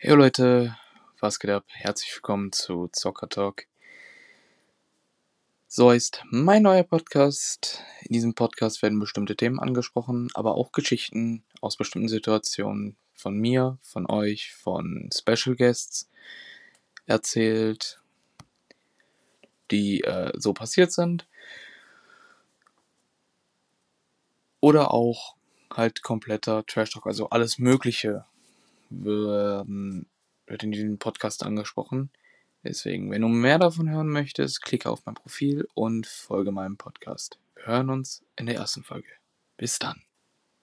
Hey Leute, was geht ab? Herzlich willkommen zu Zocker Talk. So heißt mein neuer Podcast. In diesem Podcast werden bestimmte Themen angesprochen, aber auch Geschichten aus bestimmten Situationen von mir, von euch, von Special Guests erzählt, die äh, so passiert sind. Oder auch halt kompletter Trash Talk, also alles Mögliche wird in diesem Podcast angesprochen. Deswegen, wenn du mehr davon hören möchtest, klicke auf mein Profil und folge meinem Podcast. Wir hören uns in der ersten Folge. Bis dann.